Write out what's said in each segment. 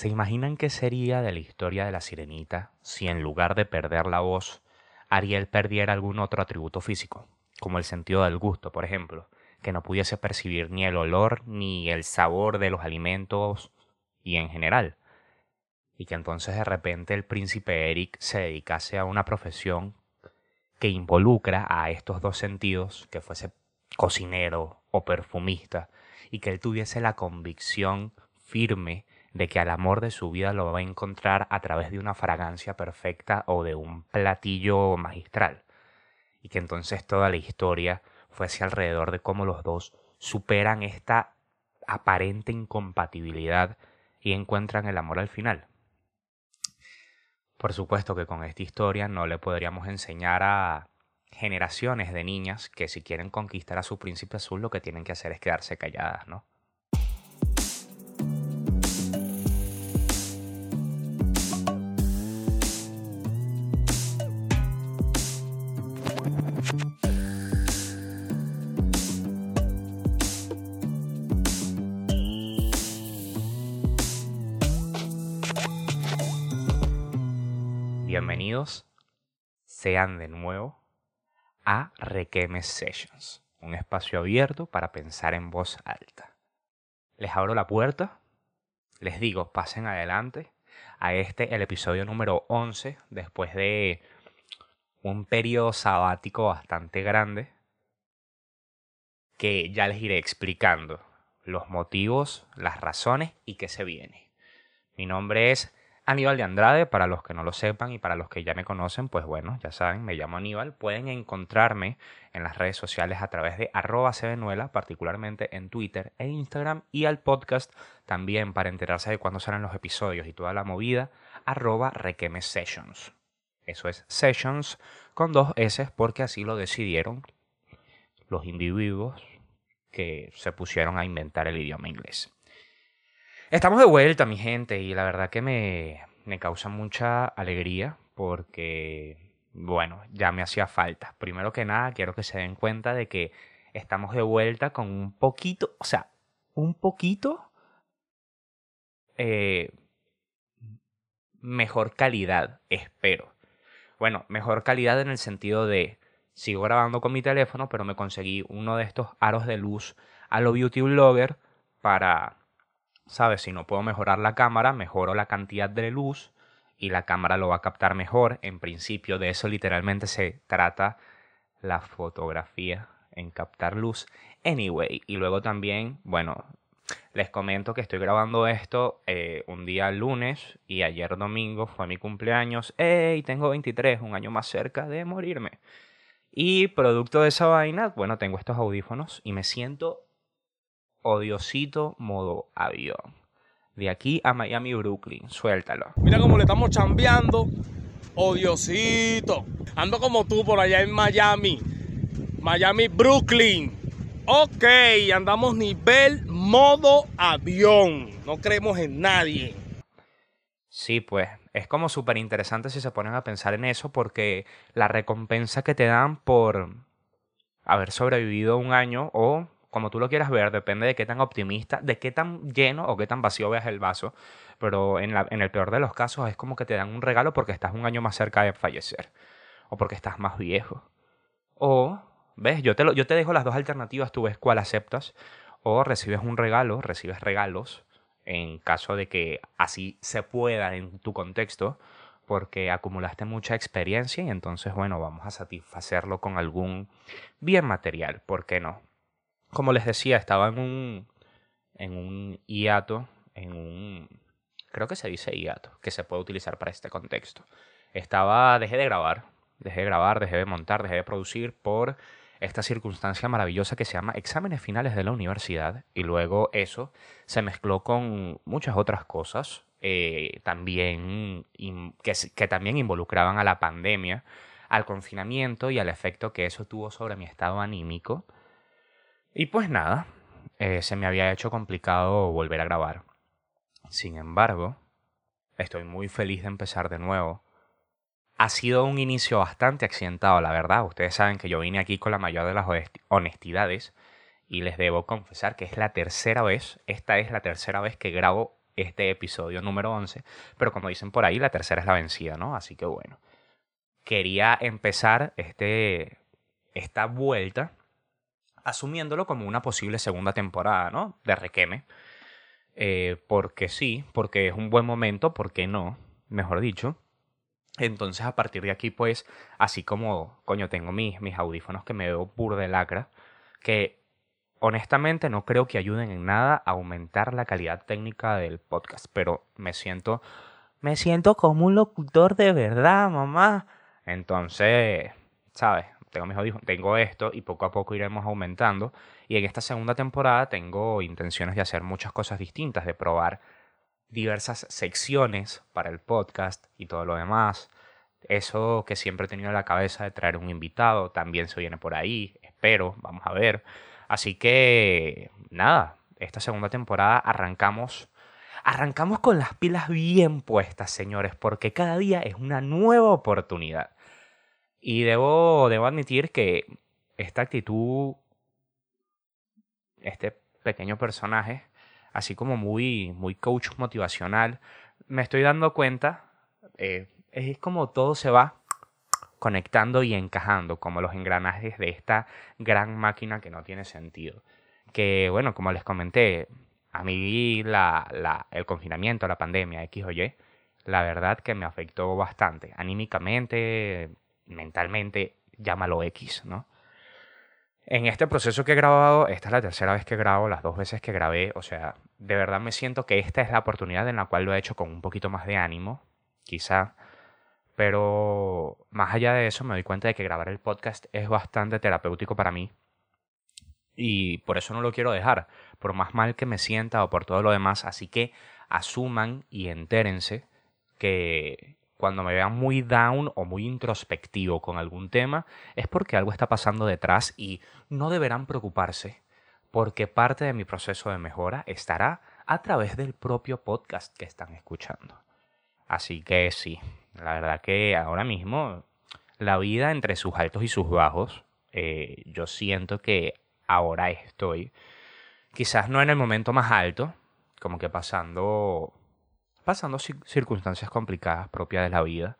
¿Se imaginan qué sería de la historia de la sirenita si en lugar de perder la voz, Ariel perdiera algún otro atributo físico, como el sentido del gusto, por ejemplo, que no pudiese percibir ni el olor ni el sabor de los alimentos y en general? Y que entonces de repente el príncipe Eric se dedicase a una profesión que involucra a estos dos sentidos, que fuese cocinero o perfumista, y que él tuviese la convicción firme de que al amor de su vida lo va a encontrar a través de una fragancia perfecta o de un platillo magistral. Y que entonces toda la historia fuese alrededor de cómo los dos superan esta aparente incompatibilidad y encuentran el amor al final. Por supuesto que con esta historia no le podríamos enseñar a generaciones de niñas que si quieren conquistar a su príncipe azul lo que tienen que hacer es quedarse calladas, ¿no? Sean de nuevo a Requeme Sessions, un espacio abierto para pensar en voz alta. Les abro la puerta, les digo, pasen adelante a este, el episodio número 11, después de un periodo sabático bastante grande, que ya les iré explicando los motivos, las razones y qué se viene. Mi nombre es Aníbal de Andrade, para los que no lo sepan y para los que ya me conocen, pues bueno, ya saben, me llamo Aníbal. Pueden encontrarme en las redes sociales a través de arroba cbenuela, particularmente en Twitter e Instagram, y al podcast también para enterarse de cuándo salen los episodios y toda la movida, arroba requeme sessions. Eso es sessions con dos S porque así lo decidieron los individuos que se pusieron a inventar el idioma inglés. Estamos de vuelta, mi gente, y la verdad que me, me causa mucha alegría porque, bueno, ya me hacía falta. Primero que nada, quiero que se den cuenta de que estamos de vuelta con un poquito, o sea, un poquito eh, mejor calidad, espero. Bueno, mejor calidad en el sentido de, sigo grabando con mi teléfono, pero me conseguí uno de estos aros de luz a lo beauty blogger para ¿sabes? Si no puedo mejorar la cámara, mejoro la cantidad de luz y la cámara lo va a captar mejor. En principio de eso literalmente se trata la fotografía en captar luz. Anyway, y luego también, bueno, les comento que estoy grabando esto eh, un día lunes y ayer domingo fue mi cumpleaños. ¡Ey! Tengo 23, un año más cerca de morirme. Y producto de esa vaina, bueno, tengo estos audífonos y me siento odiosito modo avión. De aquí a Miami, Brooklyn. Suéltalo. Mira cómo le estamos chambeando. Odiosito. Ando como tú por allá en Miami. Miami, Brooklyn. Ok, andamos nivel modo avión. No creemos en nadie. Sí, pues es como súper interesante si se ponen a pensar en eso porque la recompensa que te dan por haber sobrevivido un año o como tú lo quieras ver, depende de qué tan optimista, de qué tan lleno o qué tan vacío veas el vaso. Pero en, en el peor de los casos es como que te dan un regalo porque estás un año más cerca de fallecer. O porque estás más viejo. O, ves, yo te, lo, yo te dejo las dos alternativas, tú ves cuál aceptas. O recibes un regalo, recibes regalos, en caso de que así se pueda en tu contexto, porque acumulaste mucha experiencia y entonces, bueno, vamos a satisfacerlo con algún bien material, ¿por qué no? Como les decía, estaba en un, en un hiato, en un, creo que se dice hiato, que se puede utilizar para este contexto. Estaba, dejé de grabar, dejé de grabar, dejé de montar, dejé de producir por esta circunstancia maravillosa que se llama exámenes finales de la universidad y luego eso se mezcló con muchas otras cosas eh, también que, que también involucraban a la pandemia, al confinamiento y al efecto que eso tuvo sobre mi estado anímico y pues nada, eh, se me había hecho complicado volver a grabar. Sin embargo, estoy muy feliz de empezar de nuevo. Ha sido un inicio bastante accidentado, la verdad. Ustedes saben que yo vine aquí con la mayor de las honestidades y les debo confesar que es la tercera vez, esta es la tercera vez que grabo este episodio número 11, pero como dicen por ahí, la tercera es la vencida, ¿no? Así que bueno, quería empezar este, esta vuelta asumiéndolo como una posible segunda temporada, ¿no? De Requeme. Eh, porque sí, porque es un buen momento, porque no, mejor dicho. Entonces, a partir de aquí, pues, así como, coño, tengo mis, mis audífonos que me veo burde lacra, que honestamente no creo que ayuden en nada a aumentar la calidad técnica del podcast, pero me siento, me siento como un locutor de verdad, mamá. Entonces, ¿sabes? Tengo mis audífonos, tengo esto y poco a poco iremos aumentando. Y en esta segunda temporada tengo intenciones de hacer muchas cosas distintas, de probar diversas secciones para el podcast y todo lo demás. Eso que siempre he tenido en la cabeza de traer un invitado también se viene por ahí, espero, vamos a ver. Así que, nada, esta segunda temporada arrancamos. Arrancamos con las pilas bien puestas, señores, porque cada día es una nueva oportunidad. Y debo, debo admitir que esta actitud, este pequeño personaje, así como muy, muy coach motivacional, me estoy dando cuenta, eh, es como todo se va conectando y encajando como los engranajes de esta gran máquina que no tiene sentido. Que bueno, como les comenté, a mí la, la, el confinamiento, la pandemia, X o Y, la verdad que me afectó bastante, anímicamente, mentalmente, llámalo X, ¿no? En este proceso que he grabado, esta es la tercera vez que grabo, las dos veces que grabé, o sea, de verdad me siento que esta es la oportunidad en la cual lo he hecho con un poquito más de ánimo, quizá, pero más allá de eso me doy cuenta de que grabar el podcast es bastante terapéutico para mí y por eso no lo quiero dejar, por más mal que me sienta o por todo lo demás, así que asuman y entérense que cuando me vean muy down o muy introspectivo con algún tema es porque algo está pasando detrás y no deberán preocuparse porque parte de mi proceso de mejora estará a través del propio podcast que están escuchando. Así que sí, la verdad que ahora mismo la vida entre sus altos y sus bajos, eh, yo siento que ahora estoy quizás no en el momento más alto, como que pasando pasando circunstancias complicadas propias de la vida,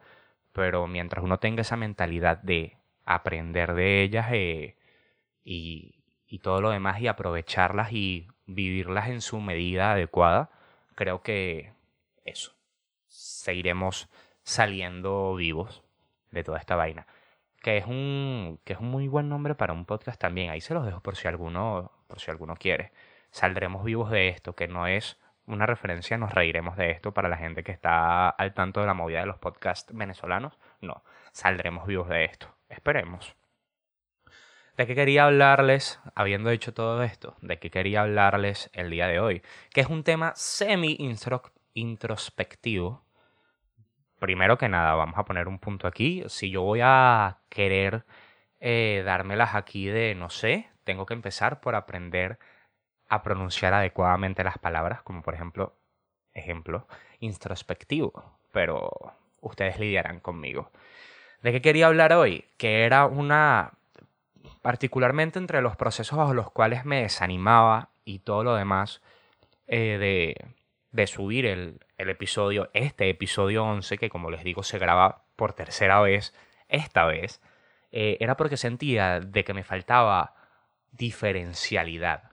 pero mientras uno tenga esa mentalidad de aprender de ellas eh, y, y todo lo demás y aprovecharlas y vivirlas en su medida adecuada, creo que eso, seguiremos saliendo vivos de toda esta vaina. Que es un que es un muy buen nombre para un podcast también. Ahí se los dejo por si alguno por si alguno quiere. Saldremos vivos de esto, que no es una referencia, nos reiremos de esto para la gente que está al tanto de la movida de los podcasts venezolanos. No, saldremos vivos de esto. Esperemos. ¿De qué quería hablarles, habiendo dicho todo esto? ¿De qué quería hablarles el día de hoy? Que es un tema semi-introspectivo primero que nada, vamos a poner un punto aquí. Si yo voy a querer eh, dármelas aquí de no sé, tengo que empezar por aprender a pronunciar adecuadamente las palabras, como por ejemplo, ejemplo, introspectivo. Pero ustedes lidiarán conmigo. ¿De qué quería hablar hoy? Que era una. particularmente entre los procesos bajo los cuales me desanimaba y todo lo demás eh, de, de subir el, el episodio, este episodio 11, que como les digo se graba por tercera vez, esta vez, eh, era porque sentía de que me faltaba diferencialidad,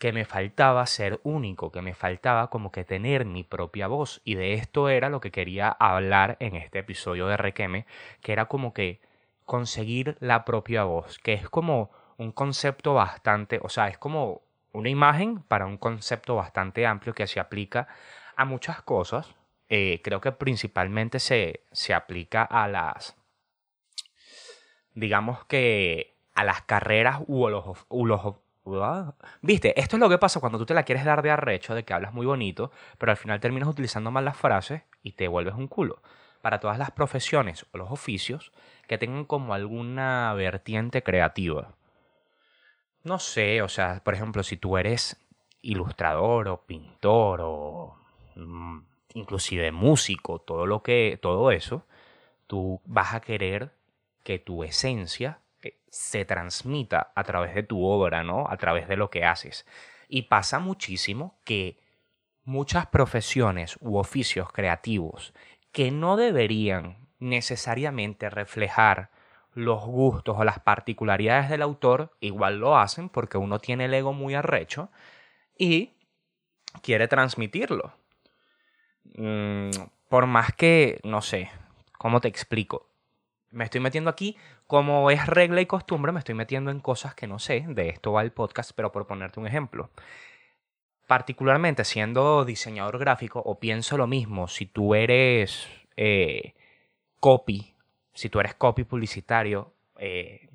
que me faltaba ser único, que me faltaba como que tener mi propia voz. Y de esto era lo que quería hablar en este episodio de Requeme, que era como que conseguir la propia voz, que es como un concepto bastante, o sea, es como una imagen para un concepto bastante amplio que se aplica a muchas cosas. Eh, creo que principalmente se, se aplica a las, digamos que a las carreras u los, los Viste, esto es lo que pasa cuando tú te la quieres dar de arrecho, de que hablas muy bonito, pero al final terminas utilizando mal las frases y te vuelves un culo. Para todas las profesiones o los oficios que tengan como alguna vertiente creativa no sé, o sea, por ejemplo, si tú eres ilustrador o pintor o mm, inclusive músico, todo lo que todo eso, tú vas a querer que tu esencia se transmita a través de tu obra, ¿no? A través de lo que haces. Y pasa muchísimo que muchas profesiones u oficios creativos que no deberían necesariamente reflejar los gustos o las particularidades del autor, igual lo hacen porque uno tiene el ego muy arrecho y quiere transmitirlo. Mm, por más que, no sé, ¿cómo te explico? Me estoy metiendo aquí, como es regla y costumbre, me estoy metiendo en cosas que no sé, de esto va el podcast, pero por ponerte un ejemplo. Particularmente siendo diseñador gráfico, o pienso lo mismo, si tú eres eh, copy, si tú eres copy publicitario, eh,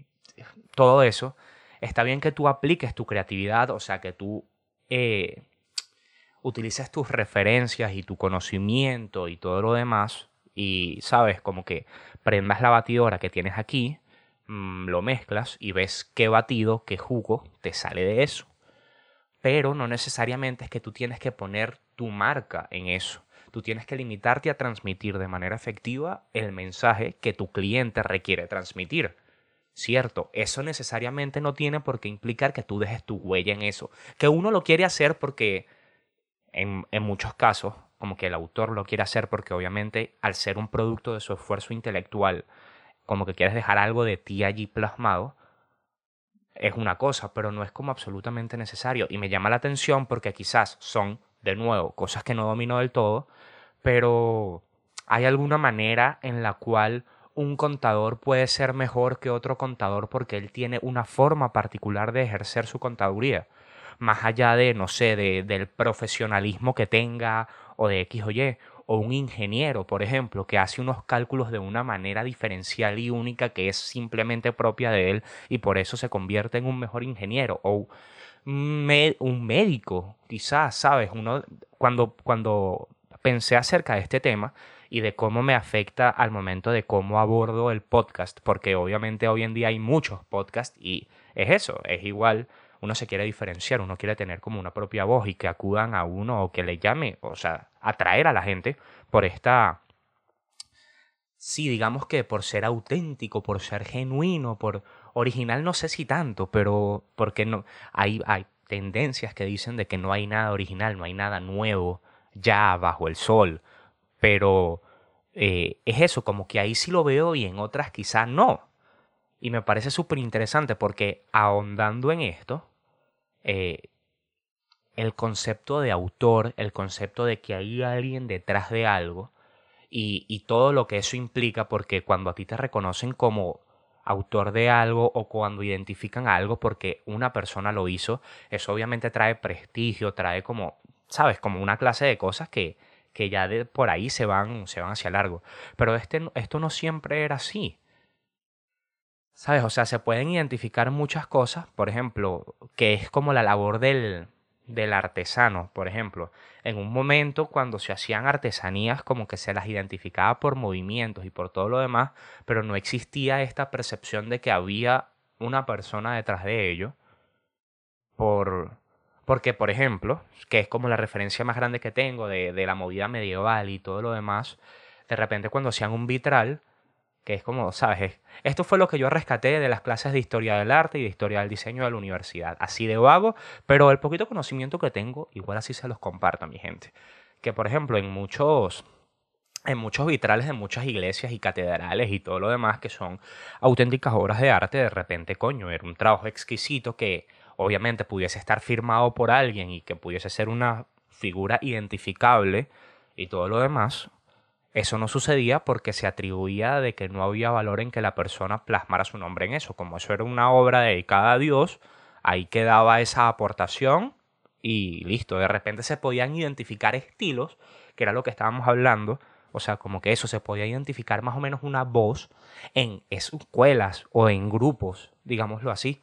todo eso, está bien que tú apliques tu creatividad, o sea, que tú eh, utilices tus referencias y tu conocimiento y todo lo demás y sabes como que prendas la batidora que tienes aquí, mm, lo mezclas y ves qué batido, qué jugo te sale de eso. Pero no necesariamente es que tú tienes que poner tu marca en eso. Tú tienes que limitarte a transmitir de manera efectiva el mensaje que tu cliente requiere transmitir. Cierto, eso necesariamente no tiene por qué implicar que tú dejes tu huella en eso. Que uno lo quiere hacer porque en, muchos casos, como que el autor lo quiere hacer porque obviamente al ser un producto de su esfuerzo intelectual, como que quieres dejar algo de ti allí plasmado, es una cosa, pero no es como absolutamente necesario. Y me llama la atención porque quizás son, de nuevo, cosas que no domino del todo, pero hay alguna manera en la cual un contador puede ser mejor que otro contador porque él tiene una forma particular de ejercer su contaduría más allá de, no sé, de, del profesionalismo que tenga o de X o Y, o un ingeniero, por ejemplo, que hace unos cálculos de una manera diferencial y única que es simplemente propia de él y por eso se convierte en un mejor ingeniero, o un, médico, quizás, ¿sabes? Uno, cuando, cuando pensé acerca de este tema, y de cómo me afecta al momento de cómo abordo el podcast, porque obviamente hoy en día hay muchos podcasts y es eso, es igual uno se quiere diferenciar, uno quiere tener como una propia voz y que acudan a uno o que le llame, o sea, atraer a la gente por esta... Sí, digamos que por ser auténtico, por ser genuino, por original no sé si tanto, pero porque no hay, tendencias que dicen de que no hay nada original, no hay nada nuevo ya bajo el sol, pero eh, es eso, como que ahí sí lo veo y en otras quizás no. Y me parece súper interesante porque ahondando en esto, eh, el concepto de autor, el concepto de que hay alguien detrás de algo y, y todo lo que eso implica, porque cuando a ti te reconocen como autor de algo o cuando identifican algo porque una persona lo hizo, eso obviamente trae prestigio, trae como, sabes, como una clase de cosas que, que ya de por ahí se van, se van hacia largo. Pero este, esto no siempre era así. ¿Sabes? O sea, se pueden identificar muchas cosas, por ejemplo, que es como la labor del, del artesano, por ejemplo. En un momento cuando se hacían artesanías como que se las identificaba por movimientos y por todo lo demás, pero no existía esta percepción de que había una persona detrás de ello. Por, porque, por ejemplo, que es como la referencia más grande que tengo de, de la movida medieval y todo lo demás, de repente cuando hacían un vitral, que es como, ¿sabes? Esto fue lo que yo rescaté de las clases de historia del arte y de historia del diseño de la universidad. Así de vago, pero el poquito conocimiento que tengo, igual así se los comparto a mi gente. Que, por ejemplo, en muchos, en muchos vitrales de muchas iglesias y catedrales y todo lo demás que son auténticas obras de arte, de repente, coño, era un trabajo exquisito que obviamente pudiese estar firmado por alguien y que pudiese ser una figura identificable y todo lo demás, eso no sucedía porque se atribuía de que no había valor en que la persona plasmara su nombre en eso. Como eso era una obra dedicada a Dios, ahí quedaba esa aportación y listo. De repente se podían identificar estilos, que era lo que estábamos hablando. O sea, como que eso se podía identificar más o menos una voz en escuelas o en grupos, digámoslo así.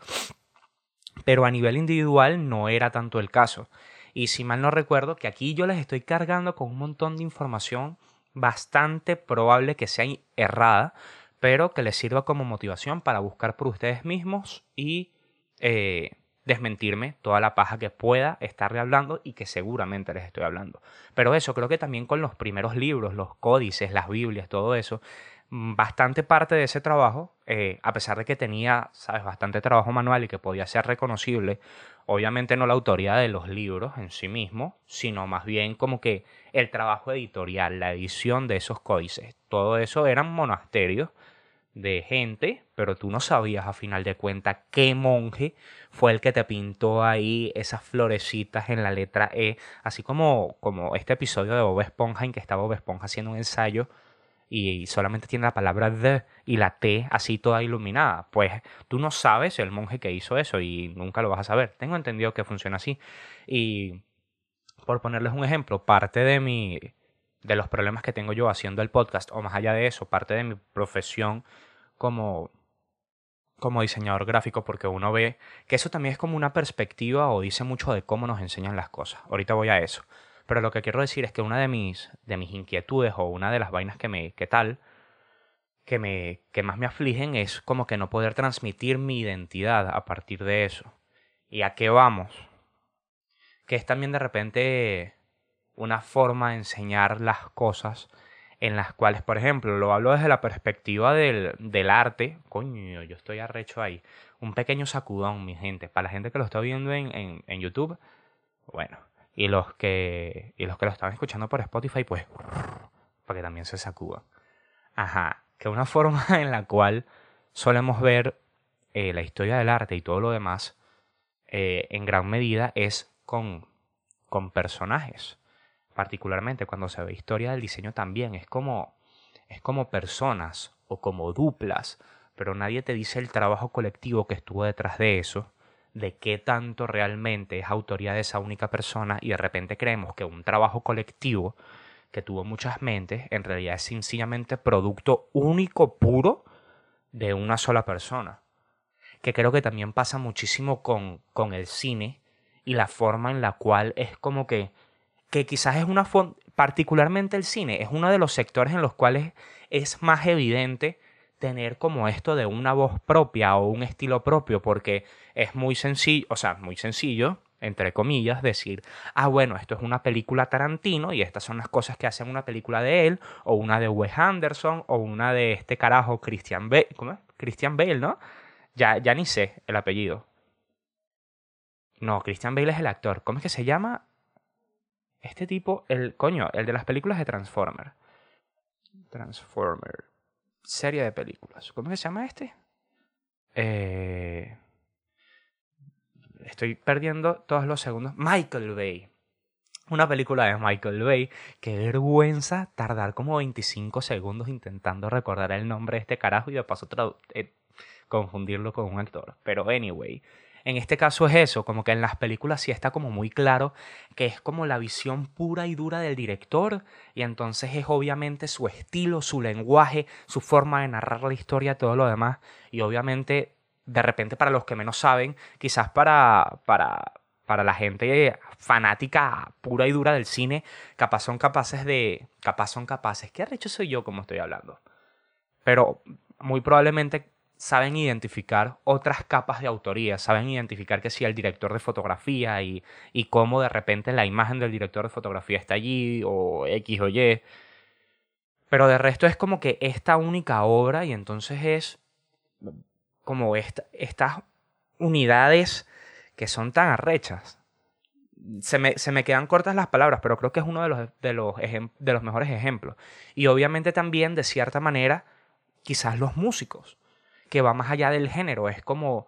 Pero a nivel individual no era tanto el caso. Y si mal no recuerdo, que aquí yo les estoy cargando con un montón de información bastante probable que sea errada, pero que les sirva como motivación para buscar por ustedes mismos y eh, desmentirme toda la paja que pueda estarle hablando y que seguramente les estoy hablando. Pero eso creo que también con los primeros libros, los códices, las Biblias, todo eso, bastante parte de ese trabajo, eh, a pesar de que tenía, sabes, bastante trabajo manual y que podía ser reconocible, obviamente no la autoría de los libros en sí mismo, sino más bien como que el trabajo editorial, la edición de esos códices, todo eso eran monasterios de gente, pero tú no sabías a final de cuentas qué monje fue el que te pintó ahí esas florecitas en la letra E, así como, como este episodio de Bob Esponja en que estaba Bob Esponja haciendo un ensayo y solamente tiene la palabra the y la T así toda iluminada. Pues tú no sabes el monje que hizo eso y nunca lo vas a saber. Tengo entendido que funciona así. Y por ponerles un ejemplo, parte de mi de los problemas que tengo yo haciendo el podcast, o más allá de eso, parte de mi profesión como, como diseñador gráfico, porque uno ve que eso también es como una perspectiva o dice mucho de cómo nos enseñan las cosas. Ahorita voy a eso. Pero lo que quiero decir es que una de mis, de mis inquietudes o una de las vainas que me, que tal, que me, que más me afligen es como que no poder transmitir mi identidad a partir de eso. ¿Y a qué vamos? Que es también de repente una forma de enseñar las cosas en las cuales, por ejemplo, lo hablo desde la perspectiva del, del arte. Coño, yo estoy arrecho ahí. Un pequeño sacudón, mi gente. Para la gente que lo está viendo en, en, en YouTube, bueno. Y los que y los que lo están escuchando por Spotify, pues, para que también se sacuda. Ajá, que una forma en la cual solemos ver eh, la historia del arte y todo lo demás, eh, en gran medida es con, con personajes particularmente cuando se ve historia del diseño también, es como, es como personas o como duplas, pero nadie te dice el trabajo colectivo que estuvo detrás de eso, de qué tanto realmente es autoría de esa única persona y de repente creemos que un trabajo colectivo que tuvo muchas mentes en realidad es sencillamente producto único, puro, de una sola persona. Que creo que también pasa muchísimo con, con el cine y la forma en la cual es como que que quizás es una particularmente el cine, es uno de los sectores en los cuales es más evidente tener como esto de una voz propia o un estilo propio, porque es muy sencillo, o sea, muy sencillo, entre comillas, decir, ah, bueno, esto es una película Tarantino y estas son las cosas que hacen una película de él, o una de Wes Anderson, o una de este carajo Christian Bale, ¿cómo es? Christian Bale, ¿no? Ya, ya ni sé el apellido. No, Christian Bale es el actor. ¿Cómo es que se llama? Este tipo, el coño, el de las películas de Transformer. Transformer. Serie de películas. ¿Cómo se llama este? Eh, estoy perdiendo todos los segundos. Michael Bay. Una película de Michael Bay. Qué vergüenza tardar como 25 segundos intentando recordar el nombre de este carajo y de paso eh, confundirlo con un actor. Pero anyway, en este caso es eso, como que en las películas sí está como muy claro que es como la visión pura y dura del director y entonces es obviamente su estilo, su lenguaje, su forma de narrar la historia, todo lo demás. Y obviamente de repente para los que menos saben, quizás para, para, para la gente fanática pura y dura del cine, capaz son capaces de, capaz son capaces, qué arrecho soy yo como estoy hablando, pero muy probablemente saben identificar otras capas de autoría, saben identificar que si el director de fotografía y, y cómo de repente la imagen del director de fotografía está allí o X o Y. Pero de resto es como que esta única obra y entonces es como estas unidades que son tan arrechas. Se me, se me, quedan cortas las palabras, pero creo que es uno de los, de los, de los mejores ejemplos. Y obviamente también, de cierta manera, quizás los músicos que va más allá del género, es como,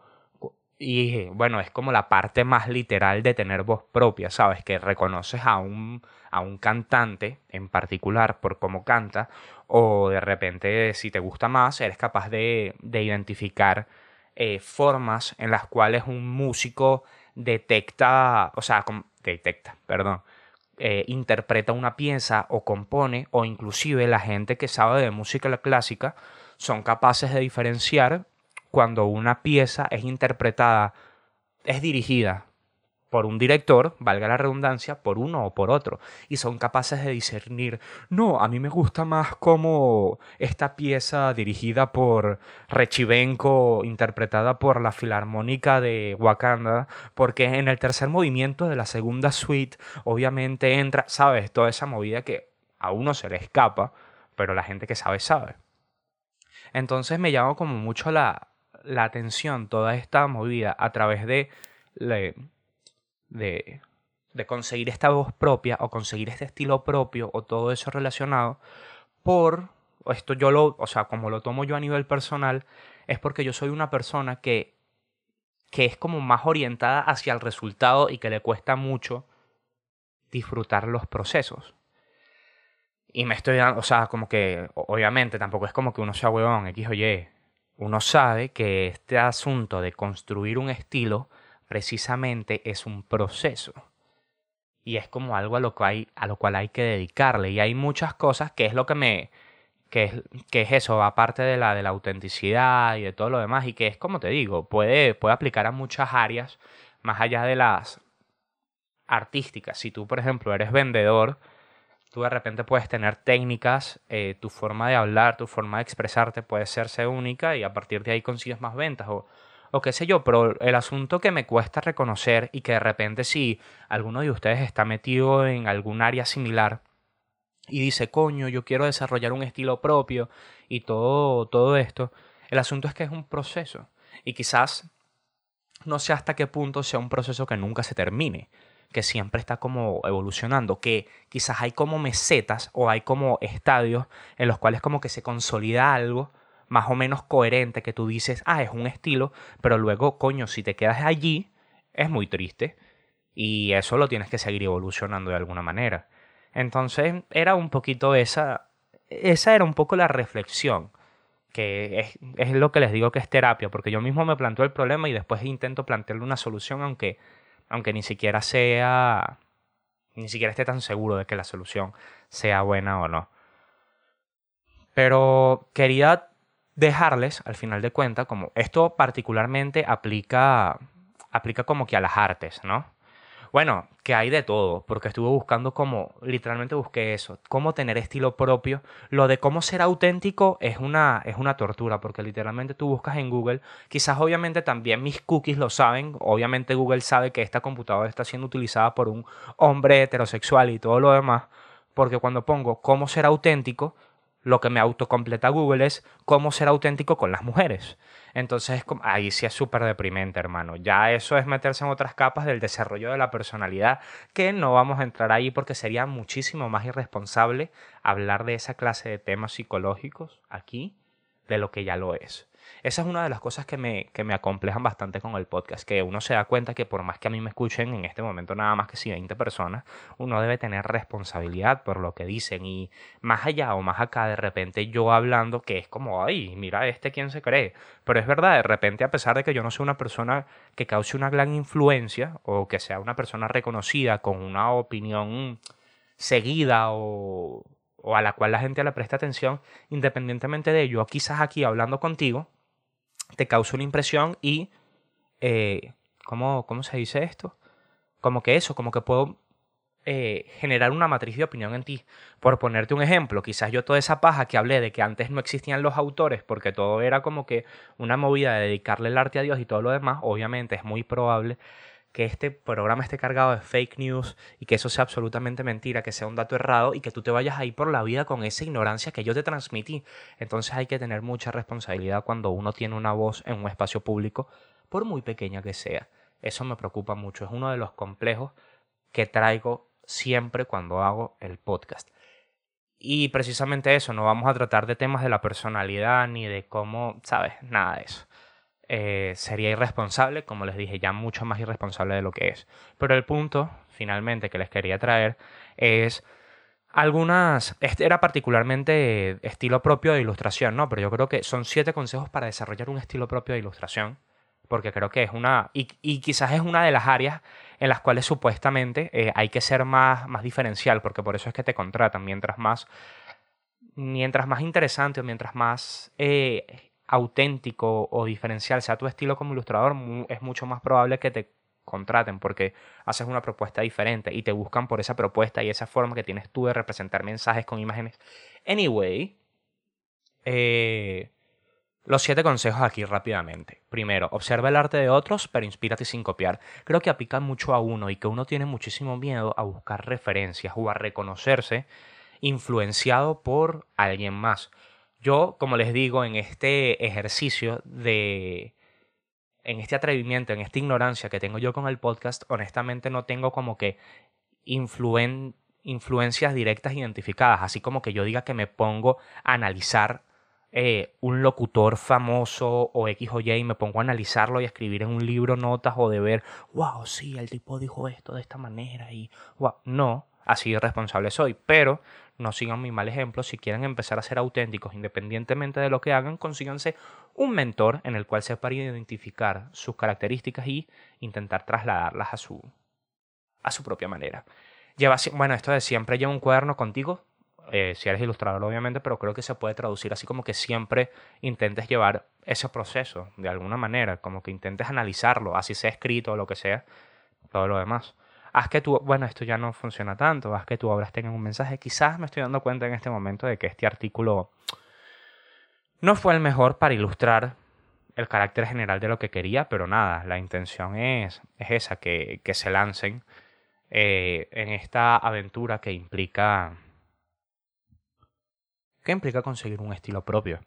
y bueno, es como la parte más literal de tener voz propia, ¿sabes? Que reconoces a un, a un cantante en particular por cómo canta, o de repente, si te gusta más, eres capaz de, de identificar eh, formas en las cuales un músico detecta, o sea, detecta, perdón, eh, interpreta una pieza o compone, o inclusive la gente que sabe de música clásica, son capaces de diferenciar cuando una pieza es interpretada, es dirigida por un director, valga la redundancia, por uno o por otro. Y son capaces de discernir, no, a mí me gusta más como esta pieza dirigida por Rechivenko, interpretada por la Filarmónica de Wakanda, porque en el tercer movimiento de la segunda suite, obviamente entra, ¿sabes? Toda esa movida que a uno se le escapa, pero la gente que sabe, sabe. Entonces me llama como mucho la, la atención toda esta movida a través de de, de conseguir esta voz propia o conseguir este estilo propio o todo eso relacionado por esto yo lo, o sea, como lo tomo yo a nivel personal, es porque yo soy una persona que, que es como más orientada hacia el resultado y que le cuesta mucho disfrutar los procesos. Y me estoy dando, o sea, como que, obviamente, tampoco es como que uno sea huevón, X o. Uno sabe que este asunto de construir un estilo precisamente es un proceso. Y es como algo a lo, que hay, a lo cual hay que dedicarle. Y hay muchas cosas que es lo que me... que es, que es eso, aparte de la, de la autenticidad y de todo lo demás. Y que es como te digo, puede, puede aplicar a muchas áreas más allá de las artísticas. Si tú, por ejemplo, eres vendedor, tú de repente puedes tener técnicas, eh, tu forma de hablar, tu forma de expresarte puede serse única y a partir de ahí consigues más ventas. O, o qué sé yo, pero el asunto que me cuesta reconocer y que de repente si alguno de ustedes está metido en algún área similar y dice, coño, yo quiero desarrollar un estilo propio y todo, todo esto, el asunto es que es un proceso y quizás no sé hasta qué punto sea un proceso que nunca se termine, que siempre está como evolucionando, que quizás hay como mesetas o hay como estadios en los cuales como que se consolida algo más o menos coherente que tú dices, ah, es un estilo, pero luego, coño, si te quedas allí, es muy triste. Y eso lo tienes que seguir evolucionando de alguna manera. Entonces, era un poquito esa, esa era un poco la reflexión, que es, es lo que les digo que es terapia, porque yo mismo me planteo el problema y después intento plantearle una solución, aunque, aunque ni siquiera sea, ni siquiera esté tan seguro de que la solución sea buena o no. Pero quería dejarles, al final de cuentas, como esto particularmente aplica, aplica como que a las artes, ¿no? Bueno, que hay de todo, porque estuve buscando como, literalmente busqué eso, cómo tener estilo propio. Lo de cómo ser auténtico es una, es una tortura, porque literalmente tú buscas en Google, quizás obviamente también mis cookies lo saben, obviamente Google sabe que esta computadora está siendo utilizada por un hombre heterosexual y todo lo demás, porque cuando pongo cómo ser auténtico, lo que me autocompleta Google es cómo ser auténtico con las mujeres. Entonces, ahí sí es súper deprimente, hermano. Ya eso es meterse en otras capas del desarrollo de la personalidad, que no vamos a entrar ahí porque sería muchísimo más irresponsable hablar de esa clase de temas psicológicos aquí de lo que ya lo es. Esa es una de las cosas que me, que me acomplejan bastante con el podcast, que uno se da cuenta que por más que a mí me escuchen en este momento nada más que si 20 personas, uno debe tener responsabilidad por lo que dicen y más allá o más acá de repente yo hablando que es como, ay, mira este quién se cree, pero es verdad, de repente a pesar de que yo no soy una persona que cause una gran influencia o que sea una persona reconocida con una opinión seguida o, o a la cual la gente le presta atención, independientemente de ello, quizás aquí hablando contigo, te causa una impresión y, eh, ¿cómo, ¿cómo se dice esto? Como que eso, como que puedo eh, generar una matriz de opinión en ti. Por ponerte un ejemplo, quizás yo toda esa paja que hablé de que antes no existían los autores porque todo era como que una movida de dedicarle el arte a Dios y todo lo demás, obviamente es muy probable que este programa esté cargado de fake news y que eso sea absolutamente mentira, que sea un dato errado y que tú te vayas ahí por la vida con esa ignorancia que yo te transmití. Entonces hay que tener mucha responsabilidad cuando uno tiene una voz en un espacio público, por muy pequeña que sea. Eso me preocupa mucho, es uno de los complejos que traigo siempre cuando hago el podcast. Y precisamente eso, no vamos a tratar de temas de la personalidad ni de cómo, ¿sabes? Nada de eso. Eh, sería irresponsable, como les dije, ya mucho más irresponsable de lo que es. Pero el punto, finalmente, que les quería traer es algunas, este era particularmente estilo propio de ilustración, ¿no? Pero yo creo que son siete consejos para desarrollar un estilo propio de ilustración, porque creo que es una, y, quizás es una de las áreas en las cuales supuestamente eh, hay que ser más, más diferencial, porque por eso es que te contratan, mientras más, mientras más interesante o mientras más eh, auténtico o diferencial sea tu estilo como ilustrador, es mucho más probable que te contraten porque haces una propuesta diferente y te buscan por esa propuesta y esa forma que tienes tú de representar mensajes con imágenes. Anyway, eh, los siete consejos aquí rápidamente. Primero, observa el arte de otros, pero inspírate sin copiar. Creo que aplican mucho a uno y que uno tiene muchísimo miedo a buscar referencias o a reconocerse influenciado por alguien más. Yo, como les digo, en este ejercicio de en este atrevimiento, en esta ignorancia que tengo yo con el podcast, honestamente no tengo como que influencias directas identificadas, así como que yo diga que me pongo a analizar eh, un locutor famoso o X o Y y me pongo a analizarlo y a escribir en un libro notas o de ver, wow, sí, el tipo dijo esto de esta manera y, wow, no, así responsable soy, pero no sigan mi mal ejemplo. Si quieren empezar a ser auténticos independientemente de lo que hagan, consíganse un mentor en el cual sepan identificar sus características y intentar trasladarlas a su, a su propia manera. Lleva, bueno, esto de siempre lleva un cuaderno contigo, eh, si eres ilustrador obviamente, pero creo que se puede traducir así como que siempre intentes llevar ese proceso de alguna manera, como que intentes analizarlo, así sea escrito o lo que sea, todo lo demás haz que tu, bueno, esto ya no funciona tanto, haz que tus obras tengan un mensaje. Quizás me estoy dando cuenta en este momento de que este artículo no fue el mejor para ilustrar el carácter general de lo que quería, pero nada, la intención es, es esa, que, que se lancen eh, en esta aventura que implica que implica conseguir un estilo propio.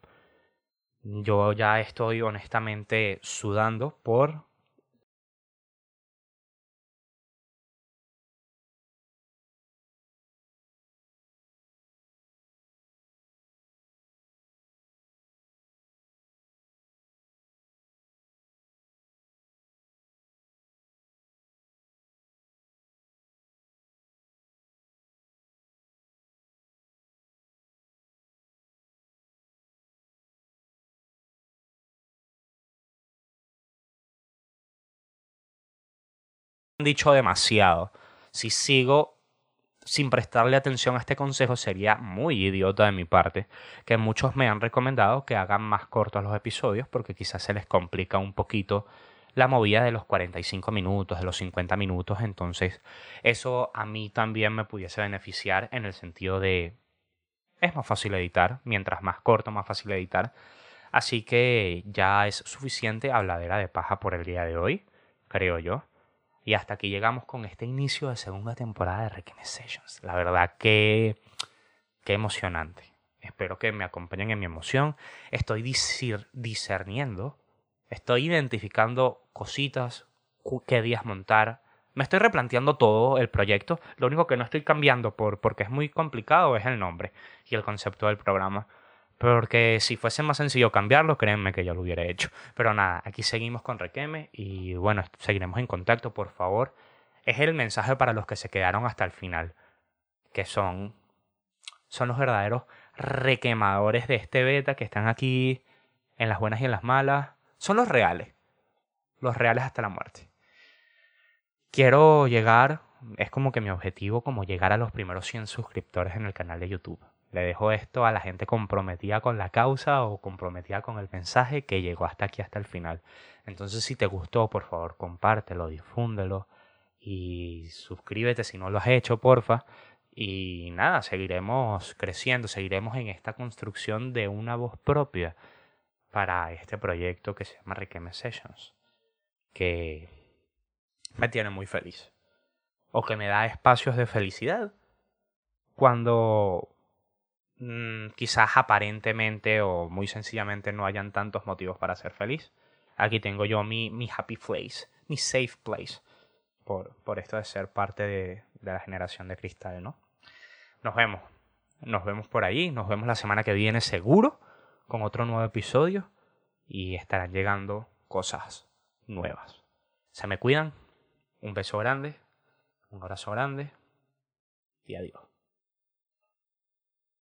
Yo ya estoy honestamente sudando por dicho demasiado. Si sigo sin prestarle atención a este consejo sería muy idiota de mi parte, que muchos me han recomendado que hagan más cortos los episodios porque quizás se les complica un poquito la movida de los 45 minutos, de los 50 minutos, entonces eso a mí también me pudiese beneficiar en el sentido de es más fácil editar, mientras más corto, más fácil editar. Así que ya es suficiente habladera de paja por el día de hoy, creo yo. Y hasta aquí llegamos con este inicio de segunda temporada de Requiem Sessions. La verdad que, qué emocionante. Espero que me acompañen en mi emoción. Estoy discerniendo, estoy identificando cositas, qué días montar. Me estoy replanteando todo el proyecto. Lo único que no estoy cambiando por, porque es muy complicado es el nombre y el concepto del programa. Porque si fuese más sencillo cambiarlo, créanme que yo lo hubiera hecho. Pero nada, aquí seguimos con Requeme y bueno, seguiremos en contacto, por favor. Es el mensaje para los que se quedaron hasta el final, que son, son los verdaderos requemadores de este beta que están aquí en las buenas y en las malas. Son los reales, los reales hasta la muerte. Quiero llegar, es como que mi objetivo, como llegar a los primeros 100 suscriptores en el canal de YouTube. Le dejo esto a la gente comprometida con la causa o comprometida con el mensaje que llegó hasta aquí, hasta el final. Entonces, si te gustó, por favor, compártelo, difúndelo y suscríbete si no lo has hecho, porfa. Y nada, seguiremos creciendo, seguiremos en esta construcción de una voz propia para este proyecto que se llama Requeme Sessions, que me tiene muy feliz. O que me da espacios de felicidad. Cuando Mm, quizás aparentemente o muy sencillamente no hayan tantos motivos para ser feliz. Aquí tengo yo mi, mi happy place, mi safe place, por, por esto de ser parte de, la generación de cristal, ¿no? Nos vemos, nos vemos por ahí, nos vemos la semana que viene seguro con otro nuevo episodio y estarán llegando cosas nuevas. Se me cuidan, un beso grande, un abrazo grande y adiós.